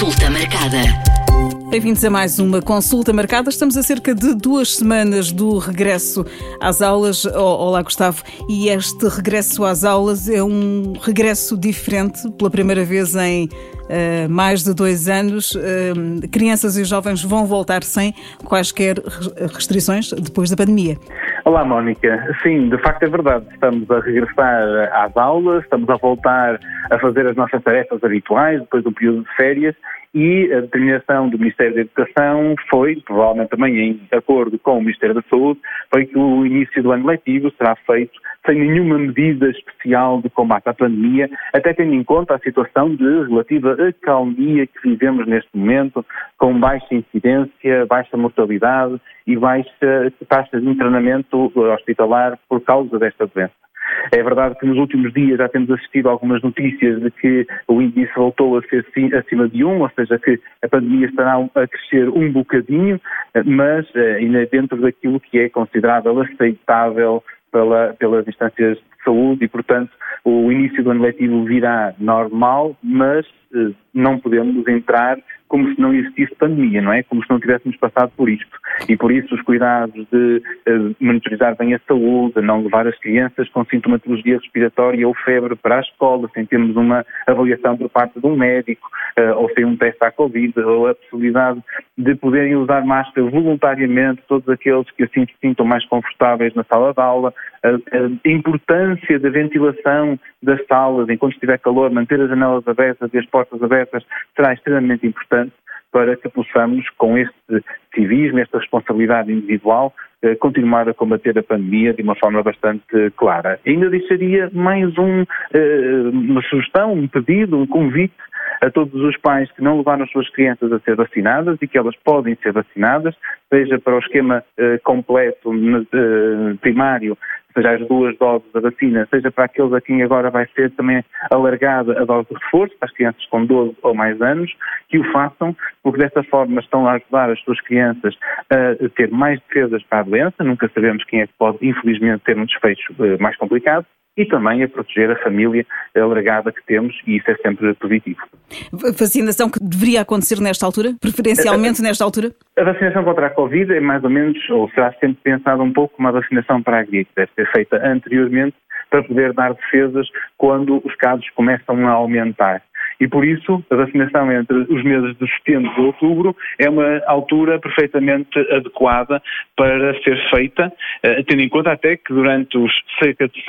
Consulta marcada. Bem-vindos a mais uma consulta marcada. Estamos a cerca de duas semanas do regresso às aulas. Olá, Gustavo. E este regresso às aulas é um regresso diferente, pela primeira vez em uh, mais de dois anos. Uh, crianças e jovens vão voltar sem quaisquer restrições depois da pandemia. Olá, Mónica. Sim, de facto é verdade. Estamos a regressar às aulas, estamos a voltar a fazer as nossas tarefas habituais depois do período de férias e a determinação do Ministério da Educação foi, provavelmente também em acordo com o Ministério da Saúde, foi que o início do ano letivo será feito sem nenhuma medida especial de combate à pandemia, até tendo em conta a situação de relativa acalmia que vivemos neste momento, com baixa incidência, baixa mortalidade e baixa taxa de internamento hospitalar por causa desta doença. É verdade que nos últimos dias já temos assistido algumas notícias de que o índice voltou a ser acima de um, ou seja, que a pandemia estará a crescer um bocadinho, mas eh, ainda dentro daquilo que é considerável aceitável pela, pelas instâncias de saúde e, portanto, o início do ano letivo virá normal, mas não podemos entrar como se não existisse pandemia, não é? Como se não tivéssemos passado por isto. E por isso os cuidados de uh, monitorizar bem a saúde, de não levar as crianças com sintomatologia respiratória ou febre para a escola, sem termos uma avaliação por parte de um médico, uh, ou sem um teste à Covid, ou a possibilidade de poderem usar máscara voluntariamente, todos aqueles que assim se sintam mais confortáveis na sala de aula, a importância da ventilação das salas, enquanto estiver calor, manter as janelas abertas e as portas abertas será extremamente importante para que possamos, com este civismo, esta responsabilidade individual, eh, continuar a combater a pandemia de uma forma bastante clara. Ainda deixaria mais um, eh, uma sugestão, um pedido, um convite a todos os pais que não levaram as suas crianças a ser vacinadas e que elas podem ser vacinadas, seja para o esquema eh, completo primário seja as duas doses da vacina, seja para aqueles a quem agora vai ser também alargada a dose de reforço, para as crianças com 12 ou mais anos, que o façam, porque desta forma estão a ajudar as suas crianças a ter mais defesas para a doença, nunca sabemos quem é que pode, infelizmente, ter um desfecho eh, mais complicado, e também a proteger a família alargada que temos e isso é sempre positivo. Vacinação que deveria acontecer nesta altura? Preferencialmente nesta altura? A vacinação contra a Covid é mais ou menos, ou será sempre pensada um pouco como a vacinação para a gripe. Deve ser feita anteriormente para poder dar defesas quando os casos começam a aumentar. E por isso, a vacinação entre os meses de setembro e outubro é uma altura perfeitamente adequada para ser feita, eh, tendo em conta até que durante os cerca de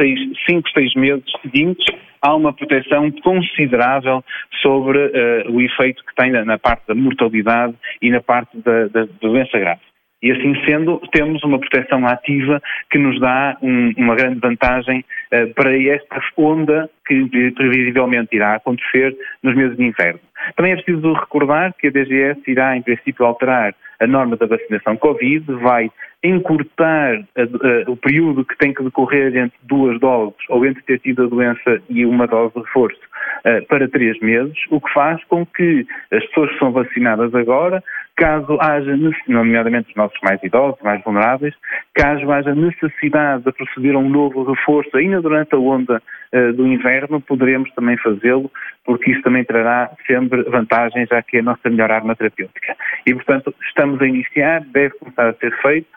5, 6 meses seguintes há uma proteção considerável sobre uh, o efeito que tem na, parte da mortalidade e na parte da, da doença grave. E assim sendo, temos uma proteção ativa que nos dá um, uma grande vantagem uh, para esta onda que previsivelmente irá acontecer nos meses de inverno. Também é preciso recordar que a DGS irá, em princípio, alterar a norma da vacinação Covid, vai encurtar a, a, o período que tem que decorrer entre duas doses ou entre ter tido a doença e uma dose de reforço uh, para três meses, o que faz com que as pessoas que são vacinadas agora caso haja, nomeadamente os nossos mais idosos, mais vulneráveis, caso haja necessidade de proceder a um novo reforço ainda durante a onda uh, do inverno, poderemos também fazê-lo, porque isso também trará sempre vantagens, já que é a nossa melhor arma terapêutica. E, portanto, estamos a iniciar, deve começar a ser feito,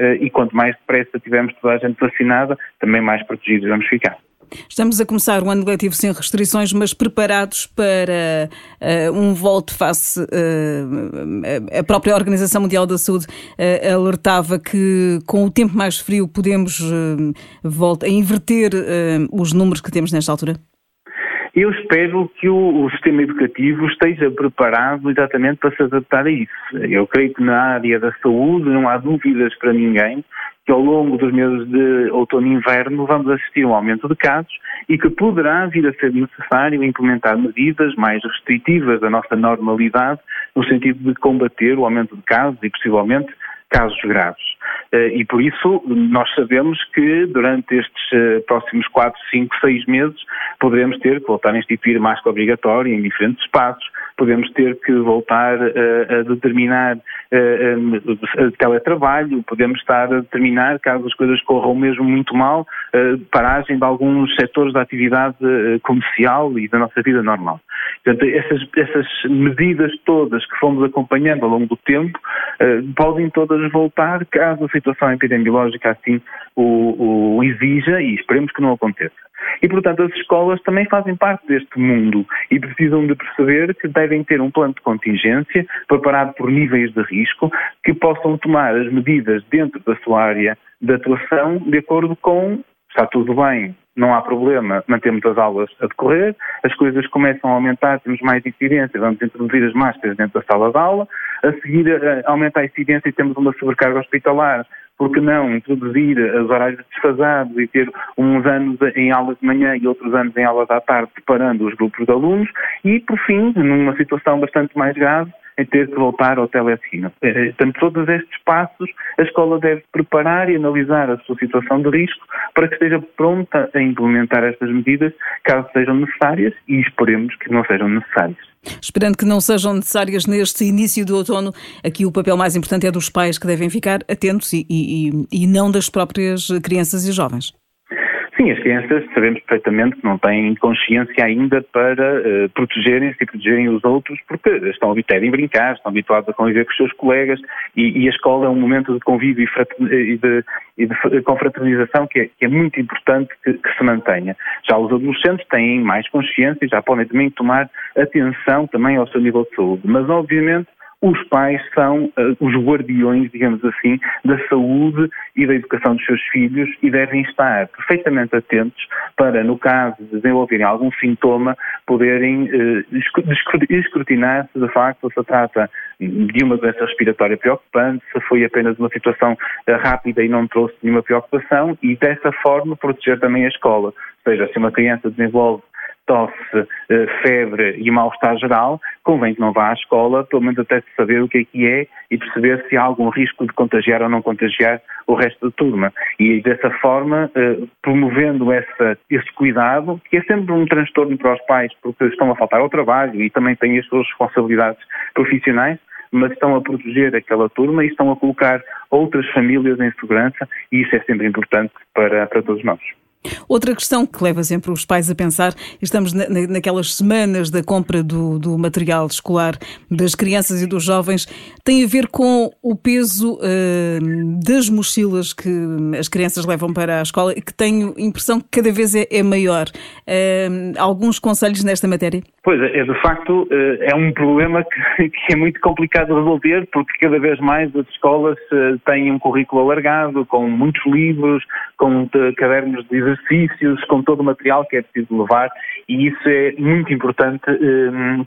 uh, e quanto mais depressa tivermos toda a gente vacinada, também mais protegidos vamos ficar. Estamos a começar o ano letivo sem restrições, mas preparados para uh, um voto face. Uh, a própria Organização Mundial da Saúde uh, alertava que com o tempo mais frio podemos voltar a inverter os números que temos nesta altura? Eu espero que o, o, sistema educativo esteja preparado exatamente para se adaptar a isso. Eu creio que na área da saúde não há dúvidas para ninguém que ao longo dos meses de outono e inverno vamos assistir a um aumento de casos e que poderá vir a ser necessário implementar medidas mais restritivas da nossa normalidade no sentido de combater o aumento de casos e possivelmente casos graves. Eh, e por isso nós sabemos que durante estes eh, próximos 4, 5, 6 meses poderemos ter que voltar a instituir máscara obrigatória em diferentes espaços, podemos ter que voltar a determinar teletrabalho, podemos estar a determinar, caso as coisas corram mesmo muito mal, paragem de alguns setores da atividade comercial e da nossa vida normal. Portanto, essas, essas medidas todas que fomos acompanhando ao longo do tempo podem todas voltar caso a situação epidemiológica assim o, o exija e esperemos que não aconteça. E, portanto, as escolas também fazem parte deste mundo e precisam de perceber que devem ter um plano de contingência preparado por níveis de risco que possam tomar as medidas dentro da sua área de atuação de acordo com está tudo bem, não há problema, mantemos as aulas a decorrer, as coisas começam a aumentar, temos mais incidência, vamos introduzir as máscaras dentro da sala de aula, a seguir aumenta a incidência e temos uma sobrecarga hospitalar, porque não introduzir os horários desfasados e ter uns anos em aulas de manhã e outros anos em aulas à tarde, separando os grupos de alunos e, por fim, numa situação bastante mais grave, em ter que voltar ao teleensino. Eh, eh, portanto, todos estes passos, a escola deve preparar e analisar a sua situação de risco para que esteja pronta a implementar estas medidas, caso sejam necessárias, e esperemos que não sejam necessárias. Esperando que não sejam necessárias neste início do outono, aqui o papel mais importante é dos pais que devem ficar atentos e, e, e não das próprias crianças e jovens. Sim, as crianças sabemos perfeitamente que não têm consciência ainda para uh, protegerem-se e protegerem os outros, porque estão habituados a brincar, estão habituados a conviver com os seus colegas e, e a escola é um momento de convívio e, de, e de confraternização que é, que é muito importante que, que, se mantenha. Já os adolescentes têm mais consciência e já podem também tomar atenção também ao seu nível de saúde, mas obviamente os pais são uh, os guardiões, digamos assim, da saúde e da educação dos seus filhos e devem estar perfeitamente atentos para, no caso de desenvolverem algum sintoma, poderem uh, escrutinar se de facto se trata de uma doença respiratória preocupante, se foi apenas uma situação uh, rápida e não trouxe nenhuma preocupação e dessa forma proteger também a escola. Ou seja, se uma criança desenvolve tosse, eh, febre e mal-estar geral, convém que não vá à escola, pelo menos até saber o que é que é e perceber se há algum risco de contagiar ou não contagiar o resto da turma. E dessa forma, eh, promovendo essa, esse cuidado, que é sempre um transtorno para os pais, porque estão a faltar ao trabalho e também têm as suas responsabilidades profissionais, mas estão a proteger aquela turma e estão a colocar outras famílias em segurança e isso é sempre importante para, para todos nós. Outra questão que leva sempre os pais a pensar, estamos na, naquelas semanas da compra do, do, material escolar das crianças e dos jovens, tem a ver com o peso uh, das mochilas que as crianças levam para a escola e que tenho impressão que cada vez é, é maior. Uh, alguns conselhos nesta matéria? Pois é, é de facto uh, é um problema que, é muito complicado de resolver porque cada vez mais as escolas têm um currículo alargado, com muitos livros, com cadernos de exercícios, com todo o material que é preciso levar e isso é muito importante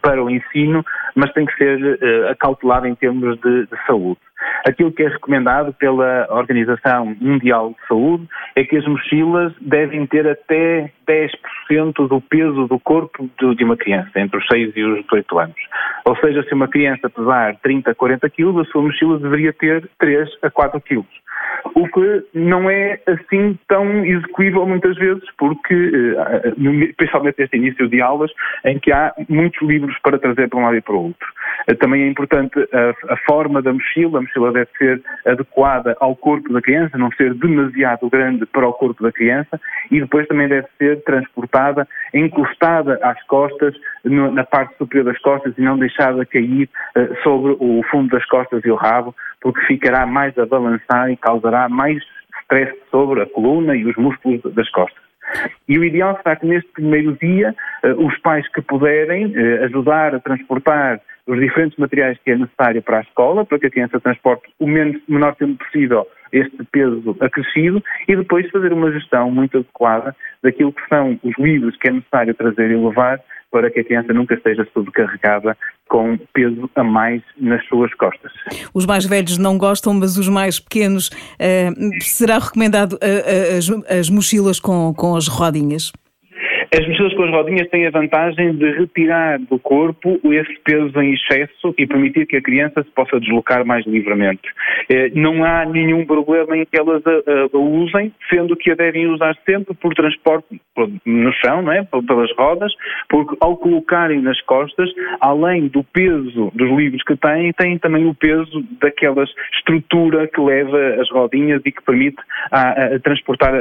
para o ensino, mas tem que ser acautelado em termos de saúde. Aquilo que é recomendado pela Organização Mundial de Saúde é que as mochilas devem ter até 10% do peso do corpo de uma criança, entre os 6 e os 18 anos. Ou seja, se uma criança pesar 30 a 40 quilos, a sua mochila deveria ter 3 a 4 quilos o que não é assim tão execuível muitas vezes, porque, eh, principalmente neste início de aulas, em que há muitos livros para trazer para um lado e para o outro. Eh, também é importante a, a forma da mochila, a mochila deve ser adequada ao corpo da criança, não ser demasiado grande para o corpo da criança, e depois também deve ser transportada, encostada às costas, na parte superior das costas, e não deixada cair uh, sobre o fundo das costas e o rabo, porque ficará mais a balançar e causará mais stress sobre a coluna e os músculos das costas. E o ideal será que neste primeiro dia eh, os pais que puderem eh, ajudar a transportar os diferentes materiais que é necessário para a escola, para que a criança transporte o menos, menor tempo possível este peso acrescido e depois fazer uma gestão muito adequada daquilo que são os livros que é necessário trazer e levar para que a criança nunca esteja sobrecarregada com peso a mais nas suas costas. Os mais velhos não gostam, mas os mais pequenos, uh, será recomendado uh, as, as mochilas com, com as rodinhas? As mochilas com as rodinhas têm a vantagem de retirar do corpo esse peso em excesso e permitir que a criança se possa deslocar mais livremente. Eh, não há nenhum problema em que elas a, a, a usem, sendo que a devem usar sempre por transporte no chão, não é? pelas rodas, porque ao colocarem nas costas, além do peso dos livros que têm, têm também o peso daquela estrutura que leva as rodinhas e que permite a, a transportar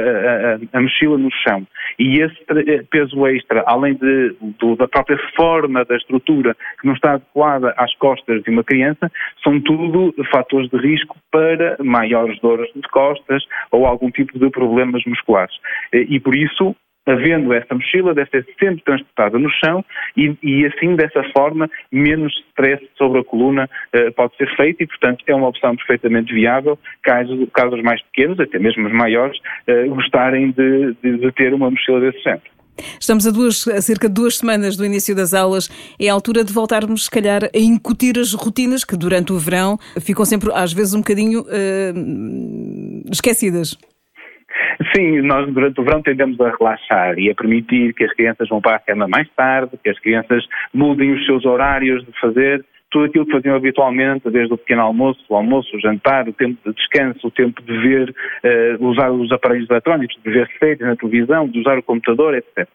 a, mochila no chão. E esse peso extra, além de, do, da própria forma da estrutura que não está adequada às costas de uma criança, são tudo fatores de risco para maiores dores de costas ou algum tipo de problemas musculares. E por isso, havendo essa mochila, deve ser sempre transportada no chão e, e assim, dessa forma, menos stress sobre a coluna uh, pode ser feito e, portanto, é uma opção perfeitamente viável caso, caso os mais pequenos, até mesmo os maiores, uh, gostarem de, de, de ter uma mochila desse género. Estamos a, duas, a cerca de duas semanas do início das aulas. É a altura de voltarmos, se calhar, a incutir as rotinas que durante o verão ficam sempre, às vezes, um bocadinho uh, esquecidas. Sim, nós durante o verão tendemos a relaxar e a permitir que as crianças vão para a cama mais tarde, que as crianças mudem os seus horários de fazer tudo aquilo que faziam habitualmente, desde o pequeno almoço, o almoço, o jantar, o tempo de descanso, o tempo de ver, uh, usar os aparelhos eletrónicos, de ver séries na televisão, de usar o computador, etc.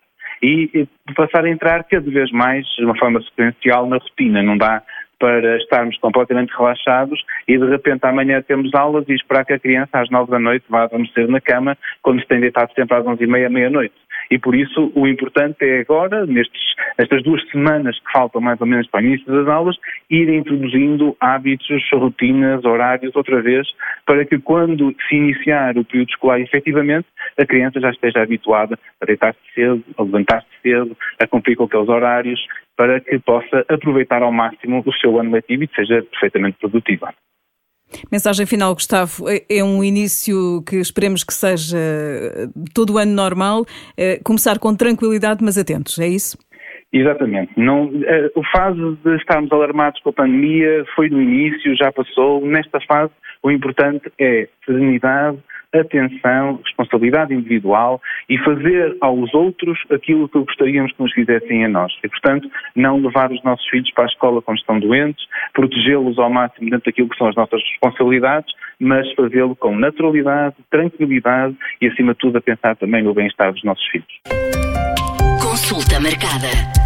E, e passar a entrar cada vez mais de uma forma sequencial na rotina. Não dá para estarmos completamente relaxados e de repente amanhã temos aulas e esperar que a criança às nove da noite vá adormecer na cama quando se tem deitado sempre às onze e meia, meia-noite. E por isso o importante é agora, nestes, nestas duas semanas que faltam mais ou menos para o início das aulas, ir introduzindo hábitos, rotinas, horários outra vez, para que quando se iniciar o período escolar efetivamente, a criança já esteja habituada a deitar-se cedo, a levantar-se cedo, a cumprir com aqueles horários, para que possa aproveitar ao máximo o seu ano letivo e seja perfeitamente produtiva. Mensagem final, Gustavo. É, é um início que esperemos que seja todo o ano normal. É começar com tranquilidade, mas atentos, é isso? Exatamente. Não, é, o fase de estarmos alarmados com a pandemia foi no início, já passou. Nesta fase, o importante é serenidade, atenção, responsabilidade individual e fazer aos outros aquilo que gostaríamos que nos fizessem a nós. E, portanto, não levar os nossos filhos para a escola quando estão doentes, protegê-los ao máximo dentro daquilo que são as nossas responsabilidades, mas fazê-lo com naturalidade, tranquilidade e, acima de tudo, a pensar também no bem-estar dos nossos filhos. Consulta marcada.